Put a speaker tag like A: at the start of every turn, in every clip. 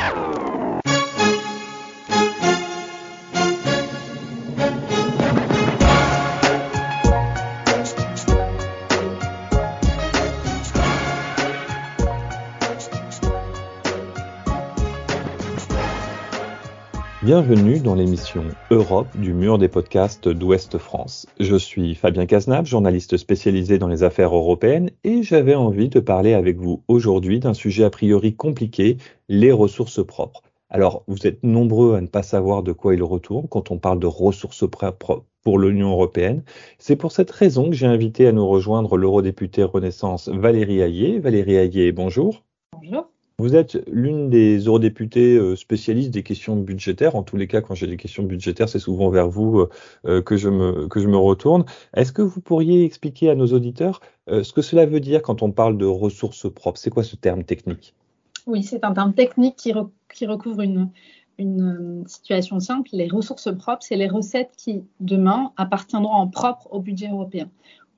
A: Yeah. Bienvenue dans l'émission Europe du mur des podcasts d'Ouest France. Je suis Fabien Cazenave, journaliste spécialisé dans les affaires européennes et j'avais envie de parler avec vous aujourd'hui d'un sujet a priori compliqué, les ressources propres. Alors, vous êtes nombreux à ne pas savoir de quoi il retourne quand on parle de ressources propres pour l'Union européenne. C'est pour cette raison que j'ai invité à nous rejoindre l'eurodéputée Renaissance Valérie Ayé. Valérie Ayé, bonjour.
B: Bonjour.
A: Vous êtes l'une des eurodéputés euh, spécialistes des questions budgétaires. En tous les cas, quand j'ai des questions budgétaires, c'est souvent vers vous euh, euh, que, je me, que je me retourne. Est-ce que vous pourriez expliquer à nos auditeurs ce que cela veut dire quand on parle de ressources propres? C'est quoi ce terme technique?
B: Oui, c'est un terme technique qui, qui recouvre une, une situation simple. Les ressources propres, c'est les recettes qui, demain, appartiendront en propre au budget européen.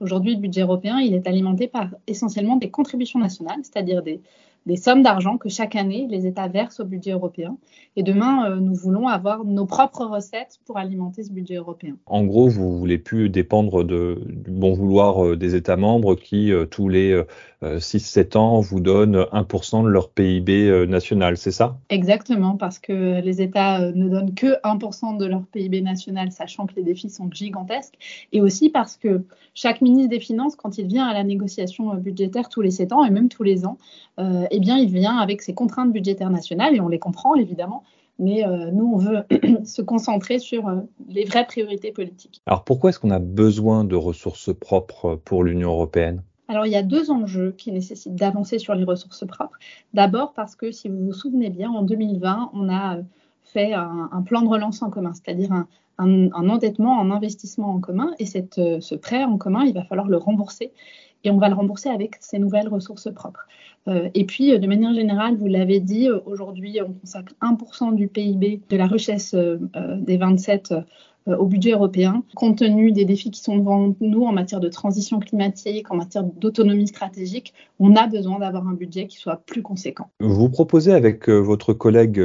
B: Aujourd'hui, le budget européen, il est alimenté par essentiellement des contributions nationales, c'est-à-dire des, des sommes d'argent que chaque année les États versent au budget européen. Et demain, euh, nous voulons avoir nos propres recettes pour alimenter ce budget européen.
A: En gros, vous voulez plus dépendre du bon vouloir euh, des États membres qui, euh, tous les 6-7 ans, vous donnent 1% de leur PIB national, c'est ça?
B: Exactement, parce que les États ne donnent que 1% de leur PIB national, sachant que les défis sont gigantesques. Et aussi parce que chaque ministre des Finances, quand il vient à la négociation budgétaire tous les 7 ans et même tous les ans, eh bien, il vient avec ses contraintes budgétaires nationales, et on les comprend évidemment, mais euh, nous, on veut se concentrer sur euh, les vraies priorités politiques.
A: Alors, pourquoi est-ce qu'on a besoin de ressources propres pour l'Union européenne?
B: Alors, il y a deux enjeux qui nécessitent d'avancer sur les ressources propres. D'abord, parce que si vous vous souvenez bien, en 2020, on a euh, fait un, plan de relance en commun, c'est-à-dire un, endettement, un investissement en commun. Et cette, ce prêt en commun, il va falloir le rembourser. Et on va le rembourser avec ces nouvelles ressources propres. Euh, et puis, euh, de manière générale, vous l'avez dit, euh, aujourd'hui, on consacre 1% du PIB de la richesse des 27 au budget européen, compte tenu des défis qui sont devant nous en matière de transition climatique, en matière d'autonomie stratégique, on a besoin d'avoir un budget qui soit plus conséquent.
A: Vous proposez avec votre collègue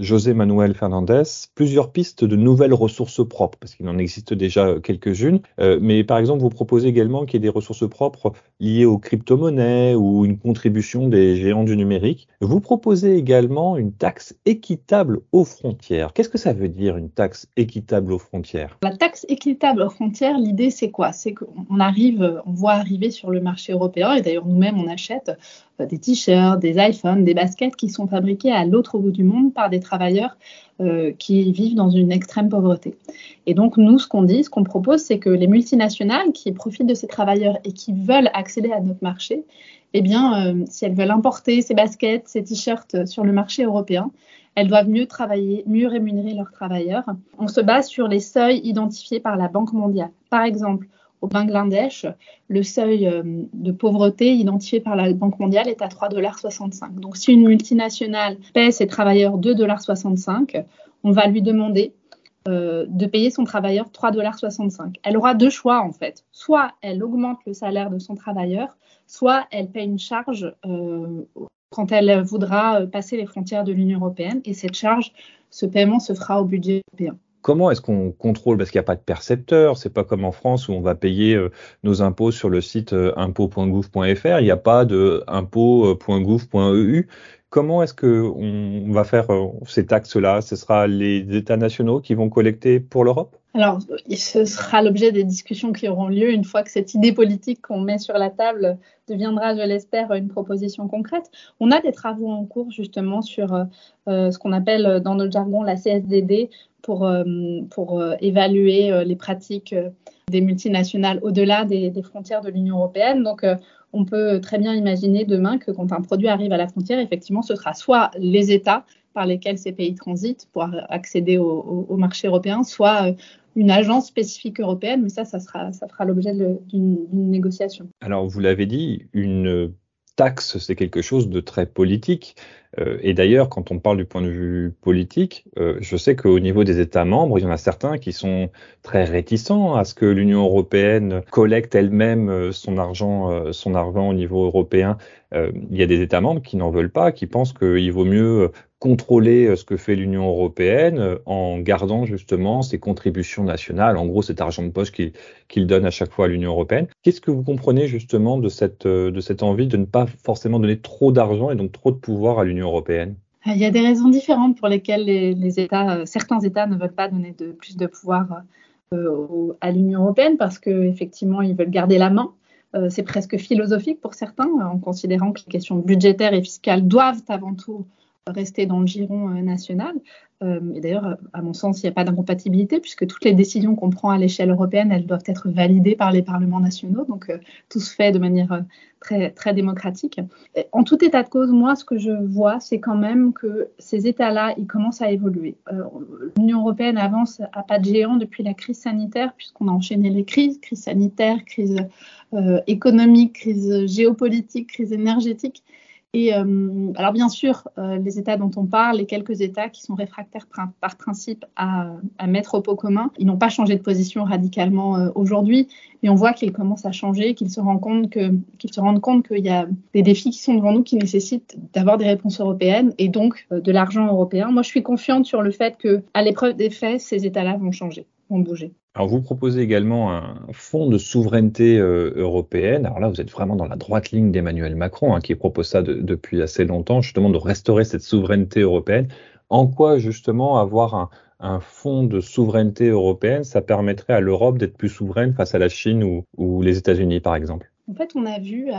A: José Manuel Fernandez plusieurs pistes de nouvelles ressources propres, parce qu'il en existe déjà quelques-unes. Euh, mais par exemple, vous proposez également qu'il y ait des ressources propres liées aux crypto-monnaies ou une contribution des géants du numérique. Vous proposez également une taxe équitable aux frontières. Qu'est-ce que ça veut dire une taxe équitable aux frontières?
B: La taxe équitable aux frontières, l'idée c'est quoi? C'est qu'on arrive, on voit arriver sur le marché européen, et d'ailleurs nous-mêmes on achète euh, des t-shirts, des iPhones, des baskets qui sont fabriqués à l'autre bout du monde par des travailleurs euh, qui vivent dans une extrême pauvreté. Et donc, nous, ce qu'on dit, ce qu'on propose, c'est que les multinationales qui profitent de ces travailleurs et qui veulent accéder à notre marché, eh bien, euh, si elles veulent importer ces baskets, ces t-shirts sur le marché européen, elles doivent mieux travailler, mieux rémunérer leurs travailleurs. On se base sur les seuils identifiés par la Banque mondiale. Par exemple, au Bangladesh, le seuil euh, de pauvreté identifié par la Banque mondiale est à 3,65 Donc, si une multinationale paie ses travailleurs 2,65 on va lui demander euh, de payer son travailleur 3,65 Elle aura deux choix, en fait. Soit elle augmente le salaire de son travailleur, soit elle paie une charge euh, quand elle voudra passer les frontières de l'Union européenne. Et cette charge, ce paiement se fera au budget européen.
A: Comment est-ce qu'on contrôle Parce qu'il n'y a pas de percepteur, c'est pas comme en France où on va payer euh, nos impôts sur le site euh, il n'y a pas de impôts.gouv.eu. Comment est-ce qu'on va faire euh, ces taxes-là? Ce sera les États nationaux qui vont collecter pour l'Europe?
B: Alors, ce sera l'objet des discussions qui auront lieu une fois que cette idée politique qu'on met sur la table deviendra, je l'espère, une proposition concrète. On a des travaux en cours justement sur ce qu'on appelle dans notre jargon la CSDD, pour, euh, pour euh, évaluer euh, les pratiques des multinationales au-delà des, frontières de l'Union européenne. Donc, on peut très bien imaginer demain que quand un produit arrive à la frontière, effectivement, ce sera soit les États par lesquels ces pays transitent pour accéder au, marché européen, soit une agence spécifique européenne, mais ça, ça, sera, ça fera l'objet d'une négociation.
A: Alors, vous l'avez dit, une taxe, c'est quelque chose de très politique. Euh, et d'ailleurs, quand on parle du point de vue politique, euh, je sais qu'au niveau des États membres, il y en a certains qui sont très réticents à ce que l'Union européenne collecte elle-même euh, son argent, son argent au niveau européen. il y a des États membres qui n'en veulent pas, qui pensent qu'il vaut mieux contrôler ce que fait l'Union européenne en gardant justement ses contributions nationales, en gros cet argent de poche qu'il donne à chaque fois à l'Union européenne. Qu'est-ce que vous comprenez justement de cette, de cette envie de ne pas forcément donner trop d'argent et donc trop de pouvoir à l'Union européenne?
B: Il y a des raisons différentes pour lesquelles certains États ne veulent pas donner plus de pouvoir à l'Union européenne parce qu'effectivement, ils veulent garder la main. Euh, c'est presque philosophique pour certains, en considérant que les questions budgétaires et fiscales doivent avant tout rester dans le giron euh, national. Euh, et d'ailleurs, à mon sens, il n'y a pas d'incompatibilité puisque toutes les décisions qu'on prend à l'échelle européenne, elles doivent être validées par les parlements nationaux. Donc, euh, tout se fait de manière très, très démocratique. en tout état de cause, moi, ce que je vois, c'est quand même que ces États-là, ils commencent à évoluer. L'Union européenne avance à pas de géant depuis la crise sanitaire puisqu'on a enchaîné les crises, crise sanitaire, crise économique, crise géopolitique, crise énergétique. Et euh, alors bien sûr, euh, les États dont on parle, les quelques États qui sont réfractaires par principe à, mettre au pot commun, ils n'ont pas changé de position radicalement euh, aujourd'hui, mais on voit qu'ils commencent à changer, qu'ils se rendent compte que qu'ils se rendent compte qu'il y a des défis qui sont devant nous qui nécessitent d'avoir des réponses européennes et donc de l'argent européen. Moi, je suis confiante sur le fait que, à l'épreuve des faits, ces États-là vont changer, vont bouger.
A: Alors vous proposez également un fonds de souveraineté euh, européenne. Alors là, vous êtes vraiment dans la droite ligne d'Emmanuel Macron, hein, qui propose ça depuis assez longtemps, justement de restaurer cette souveraineté européenne. En quoi justement avoir un, fonds de souveraineté européenne, ça permettrait à l'Europe d'être plus souveraine face à la Chine ou, les États-Unis, par exemple?
B: En fait, on a vu, euh,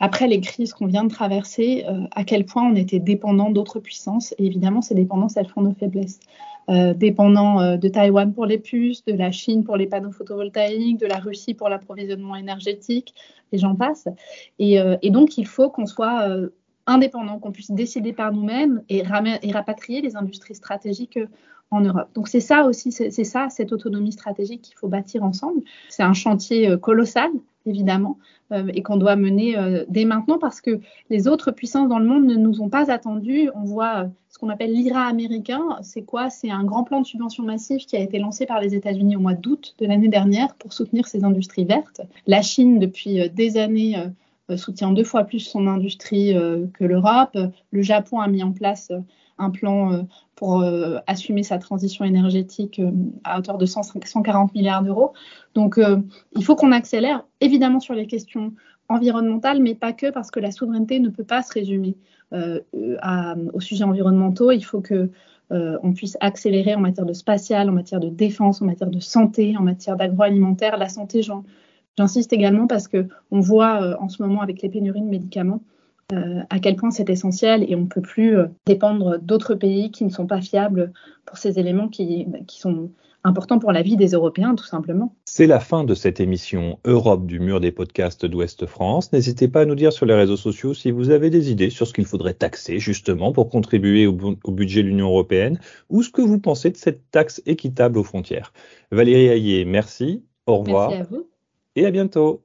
B: après les crises qu'on vient de traverser, euh, à quel point on était dépendant d'autres puissances. Et évidemment, ces dépendances, elles font nos faiblesses. Euh, dépendant euh, de Taïwan pour les puces, de la Chine pour les panneaux photovoltaïques, de la Russie pour l'approvisionnement énergétique, et j'en passe. Et, euh, donc, il faut qu'on soit indépendant, qu'on puisse décider par nous-mêmes et, et, rapatrier les industries stratégiques en Europe. Donc c'est ça aussi, c'est ça, cette autonomie stratégique qu'il faut bâtir ensemble. C'est un chantier colossal, évidemment, et qu'on doit mener dès maintenant parce que les autres puissances dans le monde ne nous ont pas attendus. On voit ce qu'on appelle l'IRA américain. C'est quoi? C'est un grand plan de subvention massif qui a été lancé par les États-Unis au mois d'août de l'année dernière pour soutenir ces industries vertes. La Chine, depuis euh, des années, euh, euh, soutient deux fois plus son industrie que l'Europe. Le Japon a mis en place un plan pour assumer sa transition énergétique à hauteur de 140 milliards d'euros. Donc, il faut qu'on accélère, évidemment, sur les questions environnementales, mais pas que, parce que la souveraineté ne peut pas se résumer euh, aux sujets environnementaux. Il faut que euh, on puisse accélérer en matière de spatial, en matière de défense, en matière de santé, en matière d'agroalimentaire. La santé, j'insiste également parce que on voit euh, en ce moment avec les pénuries de médicaments à quel point c'est essentiel et on ne peut plus dépendre d'autres pays qui ne sont pas fiables pour ces éléments qui, qui sont important pour la vie des Européens, tout simplement.
A: C'est la fin de cette émission Europe du mur des podcasts d'Ouest France. N'hésitez pas à nous dire sur les réseaux sociaux si vous avez des idées sur ce qu'il faudrait taxer justement pour contribuer au, budget de l'Union européenne ou ce que vous pensez de cette taxe équitable aux frontières. Valérie Hayé, merci. Au revoir.
B: Merci à vous.
A: Et à bientôt.